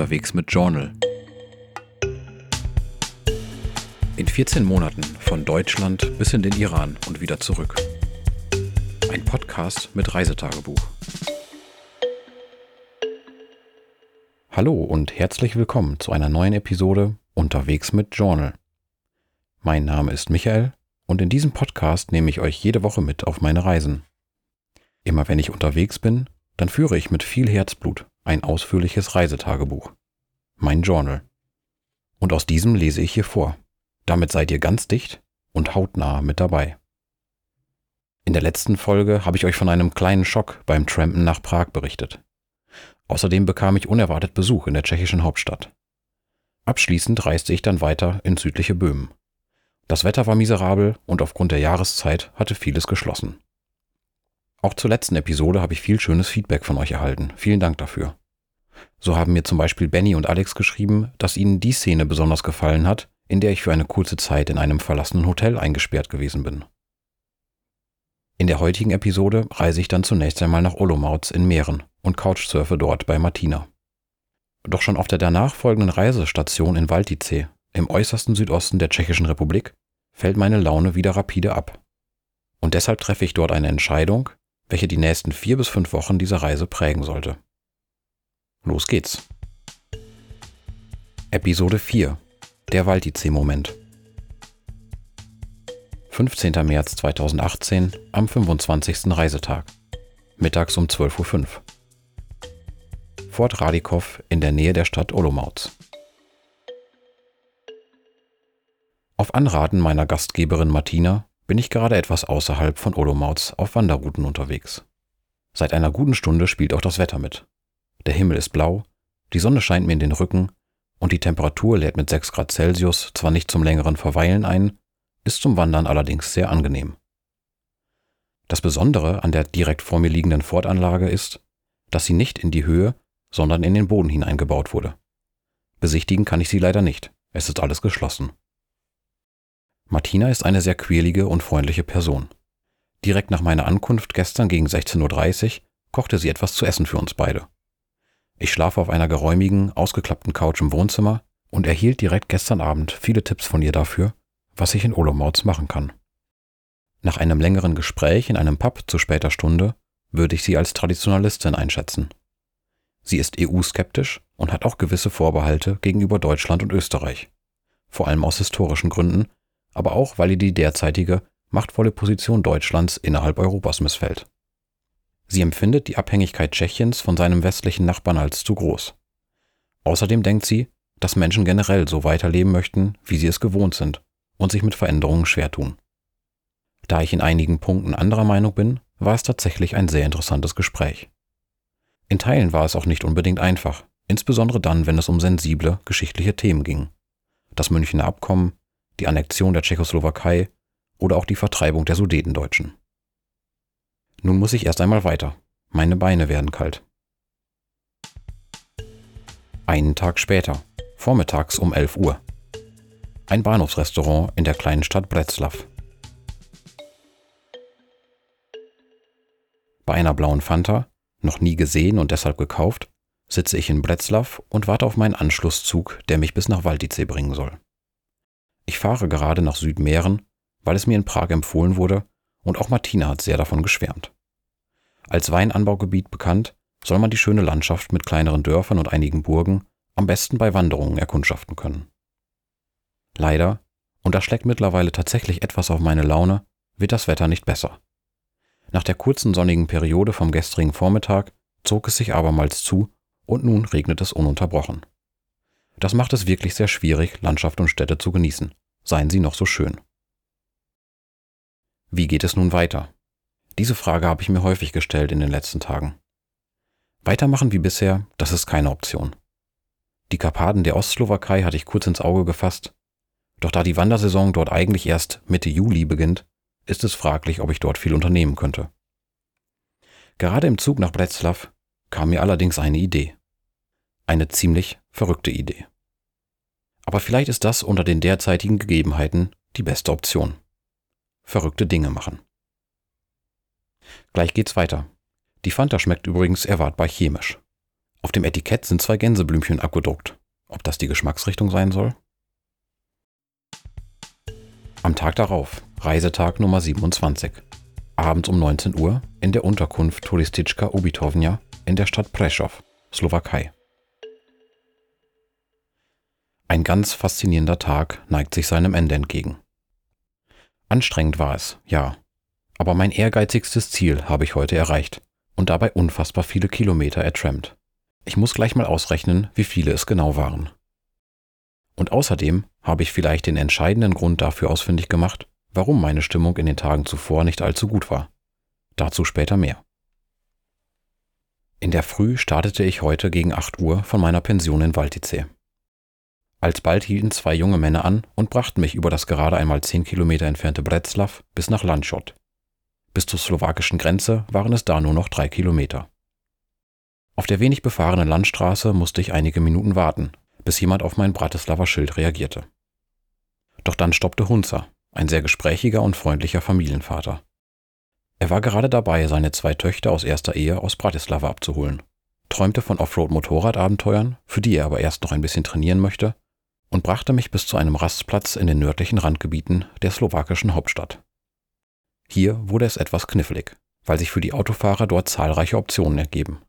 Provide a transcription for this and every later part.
unterwegs mit Journal. In 14 Monaten von Deutschland bis in den Iran und wieder zurück. Ein Podcast mit Reisetagebuch. Hallo und herzlich willkommen zu einer neuen Episode Unterwegs mit Journal. Mein Name ist Michael und in diesem Podcast nehme ich euch jede Woche mit auf meine Reisen. Immer wenn ich unterwegs bin, dann führe ich mit viel Herzblut ein ausführliches Reisetagebuch. Mein Journal. Und aus diesem lese ich hier vor. Damit seid ihr ganz dicht und hautnah mit dabei. In der letzten Folge habe ich euch von einem kleinen Schock beim Trampen nach Prag berichtet. Außerdem bekam ich unerwartet Besuch in der tschechischen Hauptstadt. Abschließend reiste ich dann weiter in südliche Böhmen. Das Wetter war miserabel und aufgrund der Jahreszeit hatte vieles geschlossen. Auch zur letzten Episode habe ich viel schönes Feedback von euch erhalten. Vielen Dank dafür. So haben mir zum Beispiel Benny und Alex geschrieben, dass ihnen die Szene besonders gefallen hat, in der ich für eine kurze Zeit in einem verlassenen Hotel eingesperrt gewesen bin. In der heutigen Episode reise ich dann zunächst einmal nach Olomouc in Mähren und couchsurfe dort bei Martina. Doch schon auf der danach folgenden Reisestation in Valtice, im äußersten Südosten der Tschechischen Republik, fällt meine Laune wieder rapide ab. Und deshalb treffe ich dort eine Entscheidung, welche die nächsten vier bis fünf Wochen dieser Reise prägen sollte. Los geht's. Episode 4 Der Waldice-Moment 15. März 2018 am 25. Reisetag. Mittags um 12.05 Uhr. Fort Radikow in der Nähe der Stadt Olomouc. Auf Anraten meiner Gastgeberin Martina bin ich gerade etwas außerhalb von Olomouc auf Wanderrouten unterwegs. Seit einer guten Stunde spielt auch das Wetter mit. Der Himmel ist blau, die Sonne scheint mir in den Rücken und die Temperatur lädt mit 6 Grad Celsius zwar nicht zum längeren Verweilen ein, ist zum Wandern allerdings sehr angenehm. Das Besondere an der direkt vor mir liegenden Fortanlage ist, dass sie nicht in die Höhe, sondern in den Boden hineingebaut wurde. Besichtigen kann ich sie leider nicht, es ist alles geschlossen. Martina ist eine sehr quirlige und freundliche Person. Direkt nach meiner Ankunft gestern gegen 16.30 Uhr kochte sie etwas zu essen für uns beide. Ich schlafe auf einer geräumigen, ausgeklappten Couch im Wohnzimmer und erhielt direkt gestern Abend viele Tipps von ihr dafür, was ich in Olomouc machen kann. Nach einem längeren Gespräch in einem Pub zu später Stunde würde ich sie als Traditionalistin einschätzen. Sie ist EU-skeptisch und hat auch gewisse Vorbehalte gegenüber Deutschland und Österreich, vor allem aus historischen Gründen, aber auch weil ihr die derzeitige machtvolle Position Deutschlands innerhalb Europas missfällt. Sie empfindet die Abhängigkeit Tschechiens von seinem westlichen Nachbarn als zu groß. Außerdem denkt sie, dass Menschen generell so weiterleben möchten, wie sie es gewohnt sind und sich mit Veränderungen schwer tun. Da ich in einigen Punkten anderer Meinung bin, war es tatsächlich ein sehr interessantes Gespräch. In Teilen war es auch nicht unbedingt einfach, insbesondere dann, wenn es um sensible geschichtliche Themen ging. Das Münchner Abkommen, die Annexion der Tschechoslowakei oder auch die Vertreibung der Sudetendeutschen. Nun muss ich erst einmal weiter. Meine Beine werden kalt. Einen Tag später, vormittags um 11 Uhr. Ein Bahnhofsrestaurant in der kleinen Stadt Bretzlav. Bei einer blauen Fanta, noch nie gesehen und deshalb gekauft, sitze ich in Bretzlav und warte auf meinen Anschlusszug, der mich bis nach Waldice bringen soll. Ich fahre gerade nach Südmähren, weil es mir in Prag empfohlen wurde und auch Martina hat sehr davon geschwärmt. Als Weinanbaugebiet bekannt, soll man die schöne Landschaft mit kleineren Dörfern und einigen Burgen am besten bei Wanderungen erkundschaften können. Leider, und das schlägt mittlerweile tatsächlich etwas auf meine Laune, wird das Wetter nicht besser. Nach der kurzen sonnigen Periode vom gestrigen Vormittag zog es sich abermals zu und nun regnet es ununterbrochen. Das macht es wirklich sehr schwierig, Landschaft und Städte zu genießen seien sie noch so schön. Wie geht es nun weiter? Diese Frage habe ich mir häufig gestellt in den letzten Tagen. Weitermachen wie bisher, das ist keine Option. Die Karpaten der Ostslowakei hatte ich kurz ins Auge gefasst, doch da die Wandersaison dort eigentlich erst Mitte Juli beginnt, ist es fraglich, ob ich dort viel unternehmen könnte. Gerade im Zug nach Breslau kam mir allerdings eine Idee. Eine ziemlich verrückte Idee. Aber vielleicht ist das unter den derzeitigen Gegebenheiten die beste Option. Verrückte Dinge machen. Gleich geht's weiter. Die Fanta schmeckt übrigens erwartbar chemisch. Auf dem Etikett sind zwei Gänseblümchen abgedruckt. Ob das die Geschmacksrichtung sein soll? Am Tag darauf, Reisetag Nummer 27. Abends um 19 Uhr in der Unterkunft Turistitschka Ubitovnia in der Stadt Prešov, Slowakei. Ein ganz faszinierender Tag neigt sich seinem Ende entgegen. Anstrengend war es, ja, aber mein ehrgeizigstes Ziel habe ich heute erreicht und dabei unfassbar viele Kilometer ertrampt. Ich muss gleich mal ausrechnen, wie viele es genau waren. Und außerdem habe ich vielleicht den entscheidenden Grund dafür ausfindig gemacht, warum meine Stimmung in den Tagen zuvor nicht allzu gut war. Dazu später mehr. In der Früh startete ich heute gegen 8 Uhr von meiner Pension in Valtice. Alsbald hielten zwei junge Männer an und brachten mich über das gerade einmal 10 Kilometer entfernte Bretslav bis nach Landschott. Bis zur slowakischen Grenze waren es da nur noch drei Kilometer. Auf der wenig befahrenen Landstraße musste ich einige Minuten warten, bis jemand auf mein Bratislava Schild reagierte. Doch dann stoppte Hunzer, ein sehr gesprächiger und freundlicher Familienvater. Er war gerade dabei, seine zwei Töchter aus erster Ehe aus Bratislava abzuholen, träumte von Offroad-Motorradabenteuern, für die er aber erst noch ein bisschen trainieren möchte, und brachte mich bis zu einem Rastplatz in den nördlichen Randgebieten der slowakischen Hauptstadt. Hier wurde es etwas knifflig, weil sich für die Autofahrer dort zahlreiche Optionen ergeben.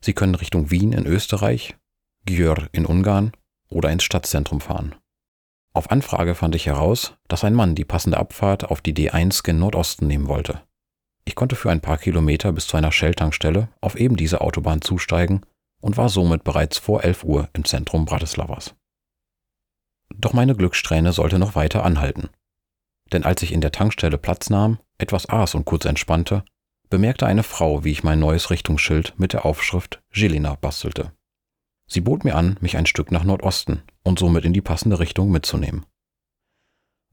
Sie können Richtung Wien in Österreich, Győr in Ungarn oder ins Stadtzentrum fahren. Auf Anfrage fand ich heraus, dass ein Mann die passende Abfahrt auf die D1 gen Nordosten nehmen wollte. Ich konnte für ein paar Kilometer bis zu einer Shell-Tankstelle auf eben diese Autobahn zusteigen und war somit bereits vor 11 Uhr im Zentrum Bratislavas. Doch meine Glückssträhne sollte noch weiter anhalten. Denn als ich in der Tankstelle Platz nahm, etwas aß und kurz entspannte, bemerkte eine Frau, wie ich mein neues Richtungsschild mit der Aufschrift Žilina bastelte. Sie bot mir an, mich ein Stück nach Nordosten und somit in die passende Richtung mitzunehmen.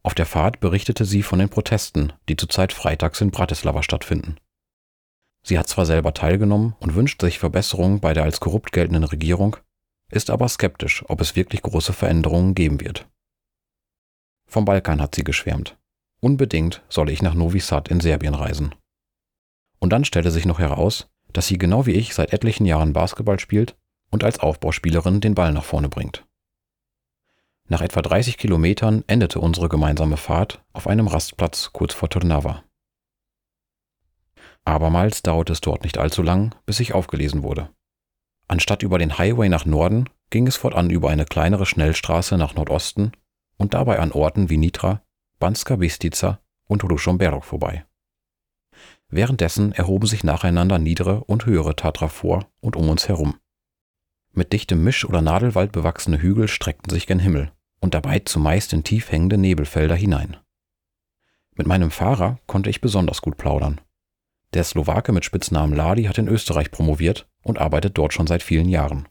Auf der Fahrt berichtete sie von den Protesten, die zurzeit freitags in Bratislava stattfinden. Sie hat zwar selber teilgenommen und wünscht sich Verbesserungen bei der als korrupt geltenden Regierung, ist aber skeptisch, ob es wirklich große Veränderungen geben wird. Vom Balkan hat sie geschwärmt. Unbedingt solle ich nach Novi Sad in Serbien reisen. Und dann stellte sich noch heraus, dass sie genau wie ich seit etlichen Jahren Basketball spielt und als Aufbauspielerin den Ball nach vorne bringt. Nach etwa 30 Kilometern endete unsere gemeinsame Fahrt auf einem Rastplatz kurz vor Trnava. Abermals dauerte es dort nicht allzu lang, bis ich aufgelesen wurde. Anstatt über den Highway nach Norden ging es fortan über eine kleinere Schnellstraße nach Nordosten und dabei an Orten wie Nitra, Banska Bistica und Rušomberok vorbei. Währenddessen erhoben sich nacheinander niedere und höhere Tatra vor und um uns herum. Mit dichtem Misch- oder Nadelwald bewachsene Hügel streckten sich gen Himmel und dabei zumeist in tief hängende Nebelfelder hinein. Mit meinem Fahrer konnte ich besonders gut plaudern. Der Slowake mit Spitznamen Ladi hat in Österreich promoviert und arbeitet dort schon seit vielen Jahren.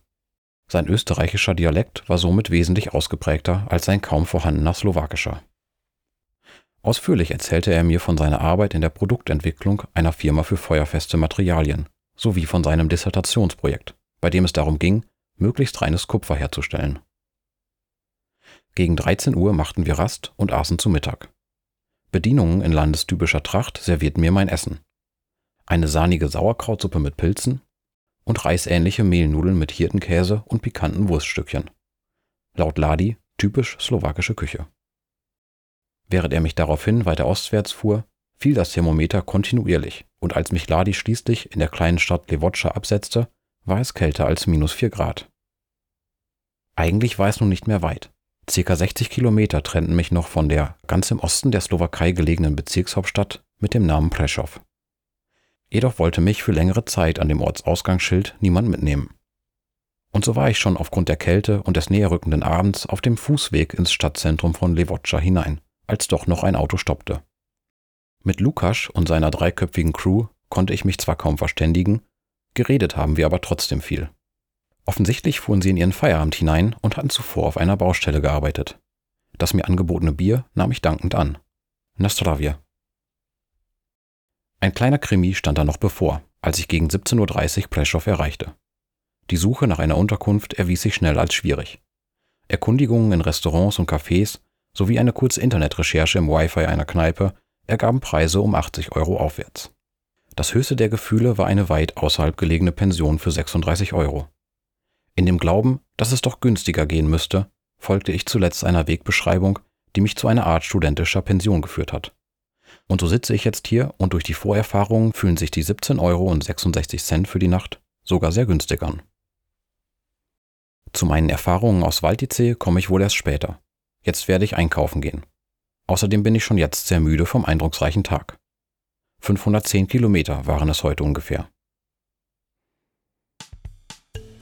Sein österreichischer Dialekt war somit wesentlich ausgeprägter als sein kaum vorhandener slowakischer. Ausführlich erzählte er mir von seiner Arbeit in der Produktentwicklung einer Firma für feuerfeste Materialien sowie von seinem Dissertationsprojekt, bei dem es darum ging, möglichst reines Kupfer herzustellen. Gegen 13 Uhr machten wir Rast und aßen zu Mittag. Bedienungen in landestypischer Tracht servierten mir mein Essen. Eine sahnige Sauerkrautsuppe mit Pilzen und reisähnliche Mehlnudeln mit Hirtenkäse und pikanten Wurststückchen. Laut Ladi typisch slowakische Küche. Während er mich daraufhin weiter ostwärts fuhr, fiel das Thermometer kontinuierlich und als mich Ladi schließlich in der kleinen Stadt Levocha absetzte, war es kälter als minus 4 Grad. Eigentlich war es nun nicht mehr weit. Circa 60 Kilometer trennten mich noch von der ganz im Osten der Slowakei gelegenen Bezirkshauptstadt mit dem Namen Prešov. Jedoch wollte mich für längere Zeit an dem Ortsausgangsschild niemand mitnehmen. Und so war ich schon aufgrund der Kälte und des näherrückenden Abends auf dem Fußweg ins Stadtzentrum von Levocha hinein, als doch noch ein Auto stoppte. Mit Lukas und seiner dreiköpfigen Crew konnte ich mich zwar kaum verständigen, geredet haben wir aber trotzdem viel. Offensichtlich fuhren sie in ihren Feierabend hinein und hatten zuvor auf einer Baustelle gearbeitet. Das mir angebotene Bier nahm ich dankend an. Nastravia. Ein kleiner Krimi stand da noch bevor, als ich gegen 17.30 Uhr Preschow erreichte. Die Suche nach einer Unterkunft erwies sich schnell als schwierig. Erkundigungen in Restaurants und Cafés sowie eine kurze Internetrecherche im Wi-Fi einer Kneipe ergaben Preise um 80 Euro aufwärts. Das höchste der Gefühle war eine weit außerhalb gelegene Pension für 36 Euro. In dem Glauben, dass es doch günstiger gehen müsste, folgte ich zuletzt einer Wegbeschreibung, die mich zu einer Art studentischer Pension geführt hat. Und so sitze ich jetzt hier und durch die Vorerfahrungen fühlen sich die 17 Euro und 66 Cent für die Nacht sogar sehr günstig an. Zu meinen Erfahrungen aus Waltice komme ich wohl erst später. Jetzt werde ich einkaufen gehen. Außerdem bin ich schon jetzt sehr müde vom eindrucksreichen Tag. 510 Kilometer waren es heute ungefähr.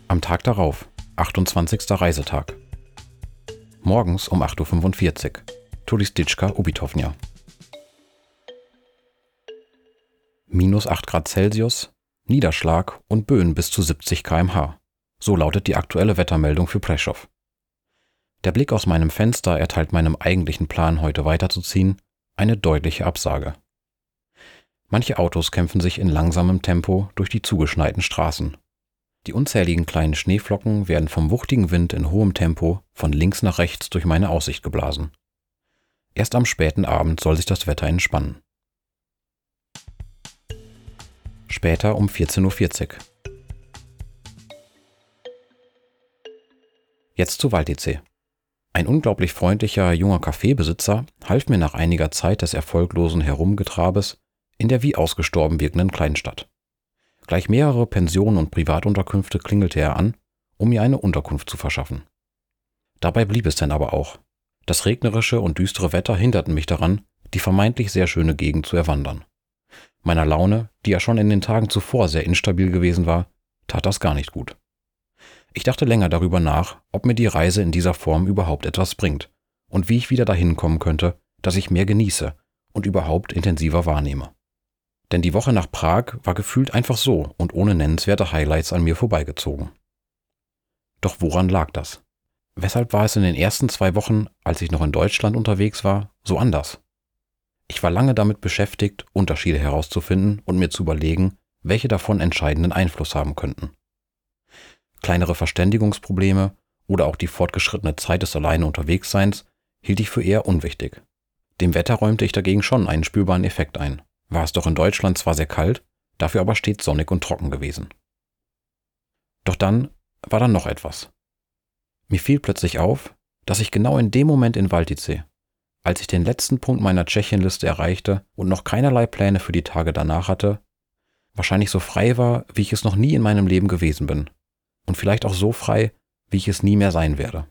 Am Tag darauf, 28. Reisetag. Morgens um 8.45 Uhr. Turistitschka Ubitovnia. Minus 8 Grad Celsius, Niederschlag und Böen bis zu 70 kmh. So lautet die aktuelle Wettermeldung für Preschow. Der Blick aus meinem Fenster erteilt meinem eigentlichen Plan, heute weiterzuziehen, eine deutliche Absage. Manche Autos kämpfen sich in langsamem Tempo durch die zugeschneiten Straßen. Die unzähligen kleinen Schneeflocken werden vom wuchtigen Wind in hohem Tempo von links nach rechts durch meine Aussicht geblasen. Erst am späten Abend soll sich das Wetter entspannen. Später um 14.40 Uhr. Jetzt zu Waldice. Ein unglaublich freundlicher junger Kaffeebesitzer half mir nach einiger Zeit des erfolglosen Herumgetrabes in der wie ausgestorben wirkenden Kleinstadt. Gleich mehrere Pensionen und Privatunterkünfte klingelte er an, um mir eine Unterkunft zu verschaffen. Dabei blieb es denn aber auch. Das regnerische und düstere Wetter hinderten mich daran, die vermeintlich sehr schöne Gegend zu erwandern. Meiner Laune, die ja schon in den Tagen zuvor sehr instabil gewesen war, tat das gar nicht gut. Ich dachte länger darüber nach, ob mir die Reise in dieser Form überhaupt etwas bringt und wie ich wieder dahin kommen könnte, dass ich mehr genieße und überhaupt intensiver wahrnehme. Denn die Woche nach Prag war gefühlt einfach so und ohne nennenswerte Highlights an mir vorbeigezogen. Doch woran lag das? Weshalb war es in den ersten zwei Wochen, als ich noch in Deutschland unterwegs war, so anders? Ich war lange damit beschäftigt, Unterschiede herauszufinden und mir zu überlegen, welche davon entscheidenden Einfluss haben könnten kleinere Verständigungsprobleme oder auch die fortgeschrittene Zeit des alleine Unterwegsseins hielt ich für eher unwichtig. Dem Wetter räumte ich dagegen schon einen spürbaren Effekt ein. War es doch in Deutschland zwar sehr kalt, dafür aber stets sonnig und trocken gewesen. Doch dann war da noch etwas. Mir fiel plötzlich auf, dass ich genau in dem Moment in Waltice, als ich den letzten Punkt meiner Tschechienliste erreichte und noch keinerlei Pläne für die Tage danach hatte, wahrscheinlich so frei war, wie ich es noch nie in meinem Leben gewesen bin und vielleicht auch so frei, wie ich es nie mehr sein werde.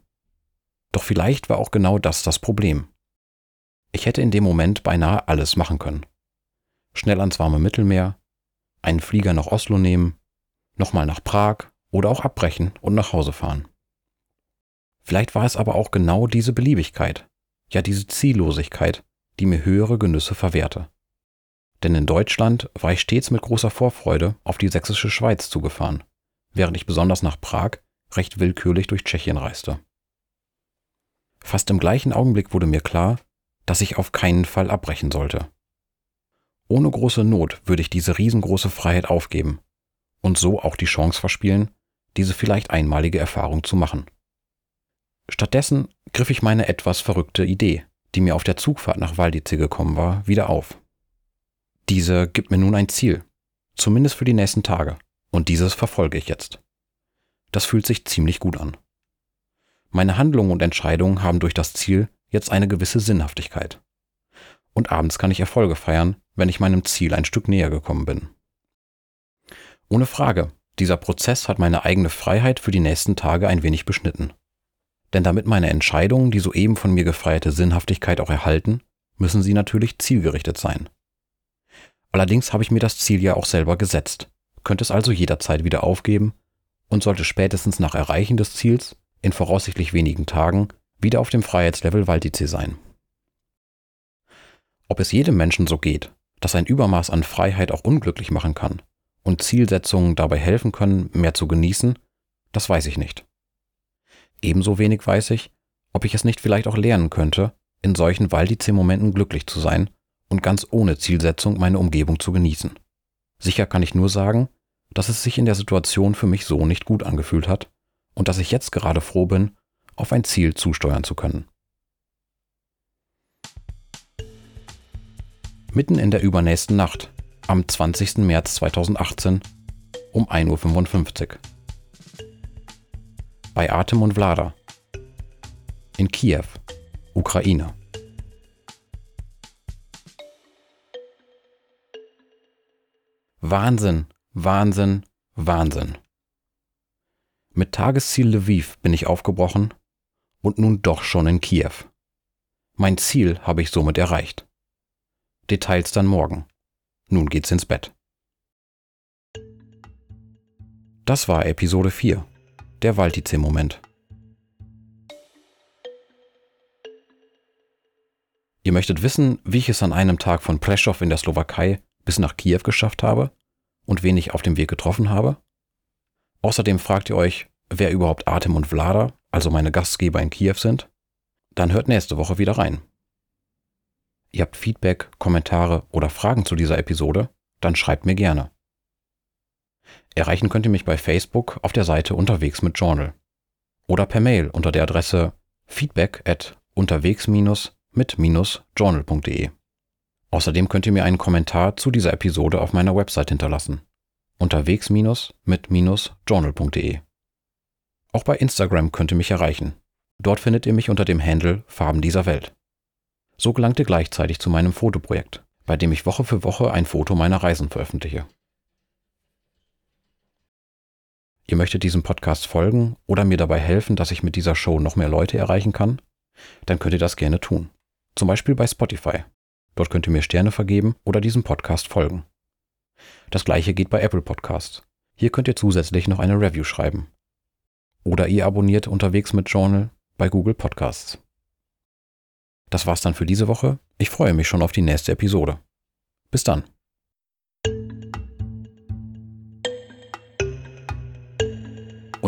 Doch vielleicht war auch genau das das Problem. Ich hätte in dem Moment beinahe alles machen können. Schnell ans warme Mittelmeer, einen Flieger nach Oslo nehmen, nochmal nach Prag oder auch abbrechen und nach Hause fahren. Vielleicht war es aber auch genau diese Beliebigkeit, ja diese Ziellosigkeit, die mir höhere Genüsse verwehrte. Denn in Deutschland war ich stets mit großer Vorfreude auf die sächsische Schweiz zugefahren während ich besonders nach Prag recht willkürlich durch Tschechien reiste. Fast im gleichen Augenblick wurde mir klar, dass ich auf keinen Fall abbrechen sollte. Ohne große Not würde ich diese riesengroße Freiheit aufgeben und so auch die Chance verspielen, diese vielleicht einmalige Erfahrung zu machen. Stattdessen griff ich meine etwas verrückte Idee, die mir auf der Zugfahrt nach Waldice gekommen war, wieder auf. Diese gibt mir nun ein Ziel, zumindest für die nächsten Tage. Und dieses verfolge ich jetzt. Das fühlt sich ziemlich gut an. Meine Handlungen und Entscheidungen haben durch das Ziel jetzt eine gewisse Sinnhaftigkeit. Und abends kann ich Erfolge feiern, wenn ich meinem Ziel ein Stück näher gekommen bin. Ohne Frage, dieser Prozess hat meine eigene Freiheit für die nächsten Tage ein wenig beschnitten. Denn damit meine Entscheidungen die soeben von mir gefeierte Sinnhaftigkeit auch erhalten, müssen sie natürlich zielgerichtet sein. Allerdings habe ich mir das Ziel ja auch selber gesetzt könnte es also jederzeit wieder aufgeben und sollte spätestens nach Erreichen des Ziels in voraussichtlich wenigen Tagen wieder auf dem Freiheitslevel Waldice sein. Ob es jedem Menschen so geht, dass ein Übermaß an Freiheit auch unglücklich machen kann und Zielsetzungen dabei helfen können, mehr zu genießen, das weiß ich nicht. Ebenso wenig weiß ich, ob ich es nicht vielleicht auch lernen könnte, in solchen Waldice-Momenten glücklich zu sein und ganz ohne Zielsetzung meine Umgebung zu genießen. Sicher kann ich nur sagen, dass es sich in der Situation für mich so nicht gut angefühlt hat und dass ich jetzt gerade froh bin, auf ein Ziel zusteuern zu können. Mitten in der übernächsten Nacht, am 20. März 2018 um 1.55 Uhr. Bei Atem und Vlada. In Kiew, Ukraine. Wahnsinn, Wahnsinn, Wahnsinn. Mit Tagesziel Lviv bin ich aufgebrochen und nun doch schon in Kiew. Mein Ziel habe ich somit erreicht. Details dann morgen. Nun geht's ins Bett. Das war Episode 4, der Waltice-Moment. Ihr möchtet wissen, wie ich es an einem Tag von Prešov in der Slowakei bis nach Kiew geschafft habe und wen ich auf dem Weg getroffen habe? Außerdem fragt ihr euch, wer überhaupt Artem und Vlada, also meine Gastgeber in Kiew sind? Dann hört nächste Woche wieder rein. Ihr habt Feedback, Kommentare oder Fragen zu dieser Episode? Dann schreibt mir gerne. Erreichen könnt ihr mich bei Facebook auf der Seite Unterwegs mit Journal oder per Mail unter der Adresse feedback at unterwegs-mit-journal.de. Außerdem könnt ihr mir einen Kommentar zu dieser Episode auf meiner Website hinterlassen unterwegs-mit-journal.de. Auch bei Instagram könnt ihr mich erreichen. Dort findet ihr mich unter dem Handle Farben dieser Welt. So gelangt ihr gleichzeitig zu meinem Fotoprojekt, bei dem ich Woche für Woche ein Foto meiner Reisen veröffentliche. Ihr möchtet diesem Podcast folgen oder mir dabei helfen, dass ich mit dieser Show noch mehr Leute erreichen kann? Dann könnt ihr das gerne tun. Zum Beispiel bei Spotify. Dort könnt ihr mir Sterne vergeben oder diesem Podcast folgen. Das gleiche geht bei Apple Podcasts. Hier könnt ihr zusätzlich noch eine Review schreiben. Oder ihr abonniert unterwegs mit Journal bei Google Podcasts. Das war's dann für diese Woche. Ich freue mich schon auf die nächste Episode. Bis dann.